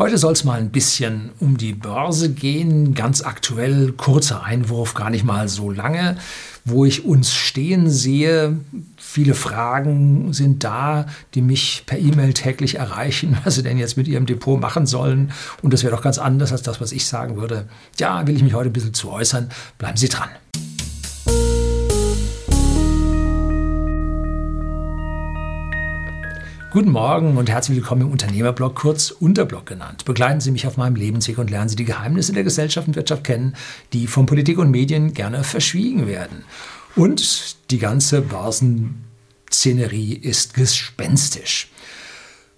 Heute soll es mal ein bisschen um die Börse gehen, ganz aktuell, kurzer Einwurf, gar nicht mal so lange, wo ich uns stehen sehe. Viele Fragen sind da, die mich per E-Mail täglich erreichen, was sie denn jetzt mit ihrem Depot machen sollen. Und das wäre doch ganz anders als das, was ich sagen würde. Ja, will ich mich heute ein bisschen zu äußern. Bleiben Sie dran. Guten Morgen und herzlich willkommen im Unternehmerblog, kurz Unterblog genannt. Begleiten Sie mich auf meinem Lebensweg und lernen Sie die Geheimnisse der Gesellschaft und Wirtschaft kennen, die von Politik und Medien gerne verschwiegen werden. Und die ganze Börsenszenerie ist gespenstisch.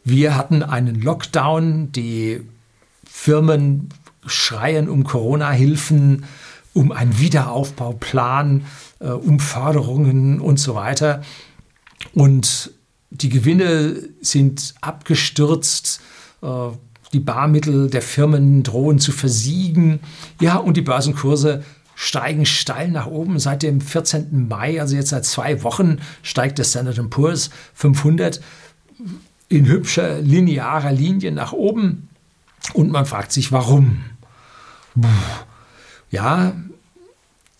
Wir hatten einen Lockdown, die Firmen schreien um Corona-Hilfen, um einen Wiederaufbauplan, äh, um Förderungen und so weiter. Und die Gewinne sind abgestürzt. Äh, die Barmittel der Firmen drohen zu versiegen. Ja, und die Börsenkurse steigen steil nach oben. Seit dem 14. Mai, also jetzt seit zwei Wochen, steigt der Standard Poor's 500 in hübscher linearer Linie nach oben. Und man fragt sich, warum? Ja,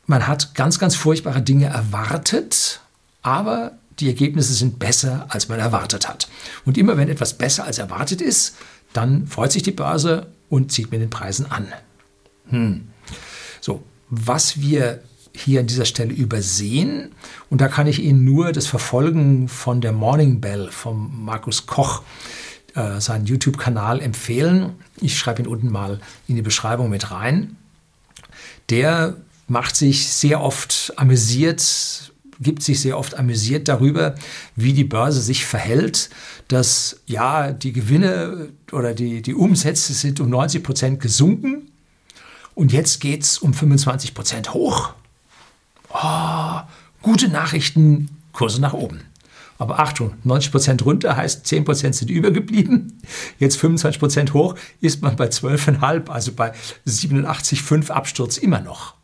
man hat ganz, ganz furchtbare Dinge erwartet, aber die Ergebnisse sind besser, als man erwartet hat. Und immer wenn etwas besser als erwartet ist, dann freut sich die Börse und zieht mit den Preisen an. Hm. So, was wir hier an dieser Stelle übersehen, und da kann ich Ihnen nur das Verfolgen von der Morning Bell von Markus Koch, äh, seinen YouTube-Kanal empfehlen. Ich schreibe ihn unten mal in die Beschreibung mit rein. Der macht sich sehr oft amüsiert gibt sich sehr oft amüsiert darüber, wie die Börse sich verhält, dass ja die Gewinne oder die, die Umsätze sind um 90 Prozent gesunken und jetzt geht es um 25 Prozent hoch. Oh, gute Nachrichten, Kurse nach oben. Aber Achtung, 90 Prozent runter heißt 10 Prozent sind übergeblieben. Jetzt 25 Prozent hoch ist man bei 12,5, also bei 87,5 Absturz immer noch.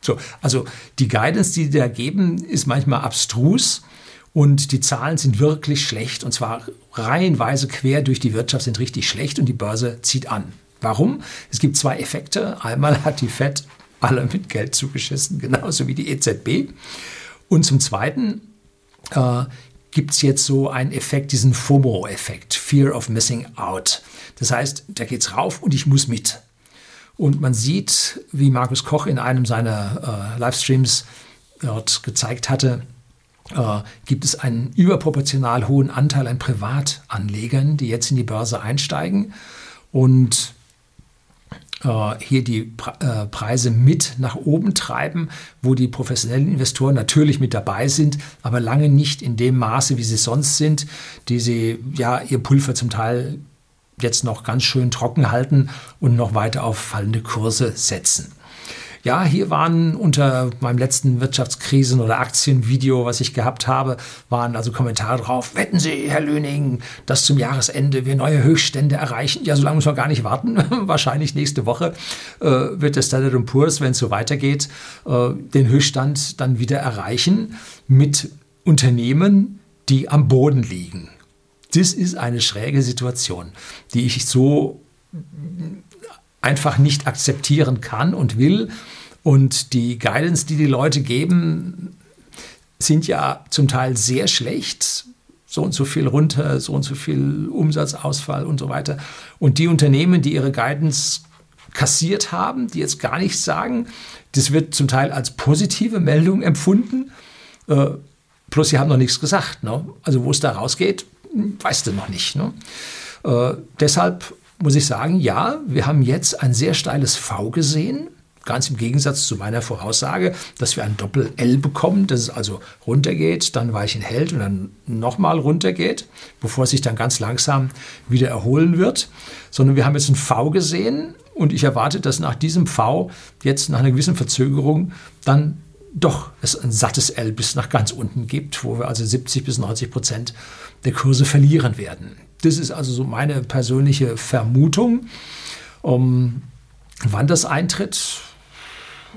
So, also die Guidance, die die da geben, ist manchmal abstrus und die Zahlen sind wirklich schlecht und zwar reihenweise quer durch die Wirtschaft sind richtig schlecht und die Börse zieht an. Warum? Es gibt zwei Effekte. Einmal hat die Fed alle mit Geld zugeschissen, genauso wie die EZB. Und zum Zweiten äh, gibt es jetzt so einen Effekt, diesen FOMO-Effekt, Fear of Missing Out. Das heißt, da geht es rauf und ich muss mit. Und man sieht, wie Markus Koch in einem seiner äh, Livestreams dort gezeigt hatte, äh, gibt es einen überproportional hohen Anteil an Privatanlegern, die jetzt in die Börse einsteigen und äh, hier die Pre äh, Preise mit nach oben treiben, wo die professionellen Investoren natürlich mit dabei sind, aber lange nicht in dem Maße, wie sie sonst sind, die sie ja ihr Pulver zum Teil jetzt noch ganz schön trocken halten und noch weiter auf fallende Kurse setzen. Ja, hier waren unter meinem letzten Wirtschaftskrisen- oder Aktienvideo, was ich gehabt habe, waren also Kommentare drauf. Wetten Sie, Herr Löning, dass zum Jahresende wir neue Höchststände erreichen? Ja, so lange muss man gar nicht warten. Wahrscheinlich nächste Woche äh, wird der Standard Poor's, wenn es so weitergeht, äh, den Höchststand dann wieder erreichen mit Unternehmen, die am Boden liegen. Das ist eine schräge Situation, die ich so einfach nicht akzeptieren kann und will. Und die Guidance, die die Leute geben, sind ja zum Teil sehr schlecht. So und so viel runter, so und so viel Umsatzausfall und so weiter. Und die Unternehmen, die ihre Guidance kassiert haben, die jetzt gar nichts sagen, das wird zum Teil als positive Meldung empfunden. Äh, plus sie haben noch nichts gesagt. Ne? Also wo es da rausgeht, weißt du noch nicht. Ne? Äh, deshalb muss ich sagen, ja, wir haben jetzt ein sehr steiles V gesehen. Ganz im Gegensatz zu meiner Voraussage, dass wir ein Doppel-L bekommen, dass es also runtergeht, dann Weichen hält und dann nochmal runtergeht, bevor es sich dann ganz langsam wieder erholen wird. Sondern wir haben jetzt ein V gesehen und ich erwarte, dass nach diesem V jetzt nach einer gewissen Verzögerung dann doch es ein sattes L bis nach ganz unten gibt, wo wir also 70 bis 90 Prozent der Kurse verlieren werden. Das ist also so meine persönliche Vermutung. Um, wann das eintritt,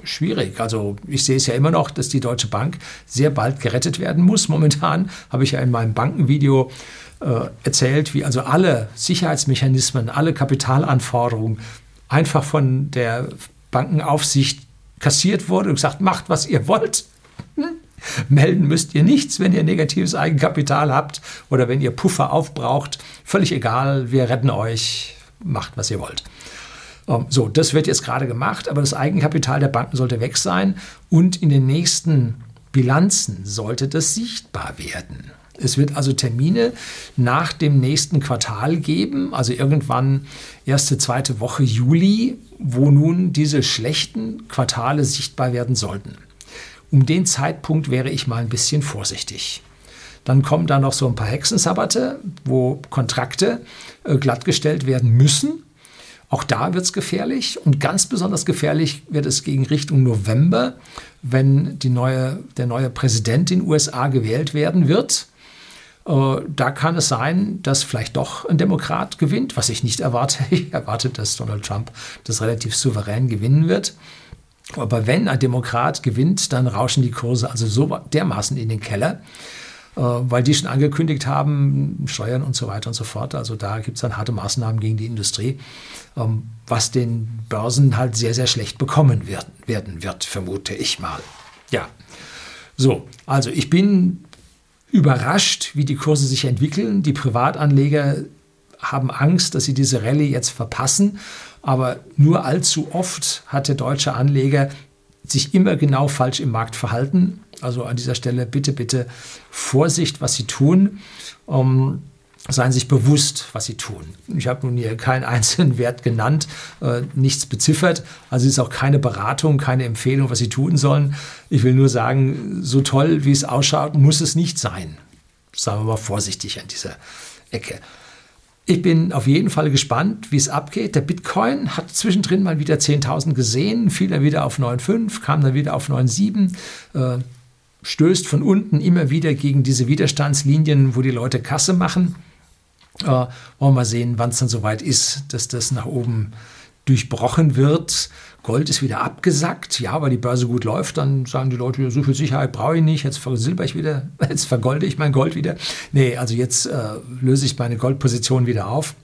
schwierig. Also ich sehe es ja immer noch, dass die Deutsche Bank sehr bald gerettet werden muss. Momentan habe ich ja in meinem Bankenvideo äh, erzählt, wie also alle Sicherheitsmechanismen, alle Kapitalanforderungen einfach von der Bankenaufsicht kassiert wurde und gesagt, macht, was ihr wollt. Melden müsst ihr nichts, wenn ihr negatives Eigenkapital habt oder wenn ihr Puffer aufbraucht. Völlig egal, wir retten euch, macht, was ihr wollt. Ähm, so, das wird jetzt gerade gemacht, aber das Eigenkapital der Banken sollte weg sein und in den nächsten Bilanzen sollte das sichtbar werden. Es wird also Termine nach dem nächsten Quartal geben, also irgendwann erste, zweite Woche Juli, wo nun diese schlechten Quartale sichtbar werden sollten. Um den Zeitpunkt wäre ich mal ein bisschen vorsichtig. Dann kommen da noch so ein paar Hexensabbate, wo Kontrakte äh, glattgestellt werden müssen. Auch da wird es gefährlich und ganz besonders gefährlich wird es gegen Richtung November, wenn neue, der neue Präsident in den USA gewählt werden wird. Äh, da kann es sein, dass vielleicht doch ein Demokrat gewinnt, was ich nicht erwarte. Ich erwarte, dass Donald Trump das relativ souverän gewinnen wird. Aber wenn ein Demokrat gewinnt, dann rauschen die Kurse also so dermaßen in den Keller, weil die schon angekündigt haben, Steuern und so weiter und so fort. Also da gibt es dann harte Maßnahmen gegen die Industrie, ähm, was den Börsen halt sehr, sehr schlecht bekommen wird, werden wird, vermute ich mal. Ja, so, also ich bin überrascht, wie die Kurse sich entwickeln. Die Privatanleger haben Angst, dass sie diese Rallye jetzt verpassen. Aber nur allzu oft hat der deutsche Anleger sich immer genau falsch im Markt verhalten. Also an dieser Stelle bitte, bitte Vorsicht, was Sie tun. Um, seien sich bewusst, was sie tun. Ich habe nun hier keinen einzelnen Wert genannt, äh, nichts beziffert. Also es ist auch keine Beratung, keine Empfehlung, was sie tun sollen. Ich will nur sagen, so toll, wie es ausschaut, muss es nicht sein. Sagen wir mal vorsichtig an dieser Ecke. Ich bin auf jeden Fall gespannt, wie es abgeht. Der Bitcoin hat zwischendrin mal wieder 10.000 gesehen, fiel dann wieder auf 9,5, kam dann wieder auf 9,7, äh, stößt von unten immer wieder gegen diese Widerstandslinien, wo die Leute Kasse machen. Äh, wollen wir mal sehen, wann es dann soweit ist, dass das nach oben durchbrochen wird. Gold ist wieder abgesackt, ja, weil die Börse gut läuft, dann sagen die Leute, so viel Sicherheit brauche ich nicht, jetzt versilber ich wieder, jetzt vergolde ich mein Gold wieder. Nee, also jetzt äh, löse ich meine Goldposition wieder auf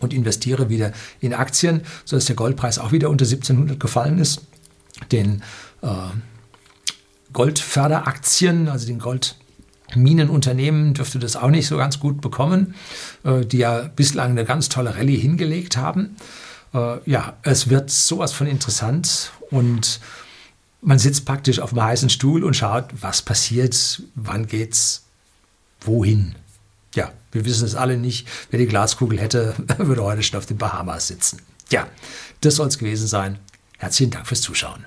und investiere wieder in Aktien, sodass der Goldpreis auch wieder unter 1700 gefallen ist. Den äh, Goldförderaktien, also den Goldminenunternehmen, dürfte das auch nicht so ganz gut bekommen, äh, die ja bislang eine ganz tolle Rallye hingelegt haben äh, ja, es wird sowas von interessant und man sitzt praktisch auf einem heißen Stuhl und schaut, was passiert, wann geht's, wohin. Ja, wir wissen es alle nicht. Wer die Glaskugel hätte, würde heute schon auf den Bahamas sitzen. Ja, das soll es gewesen sein. Herzlichen Dank fürs Zuschauen.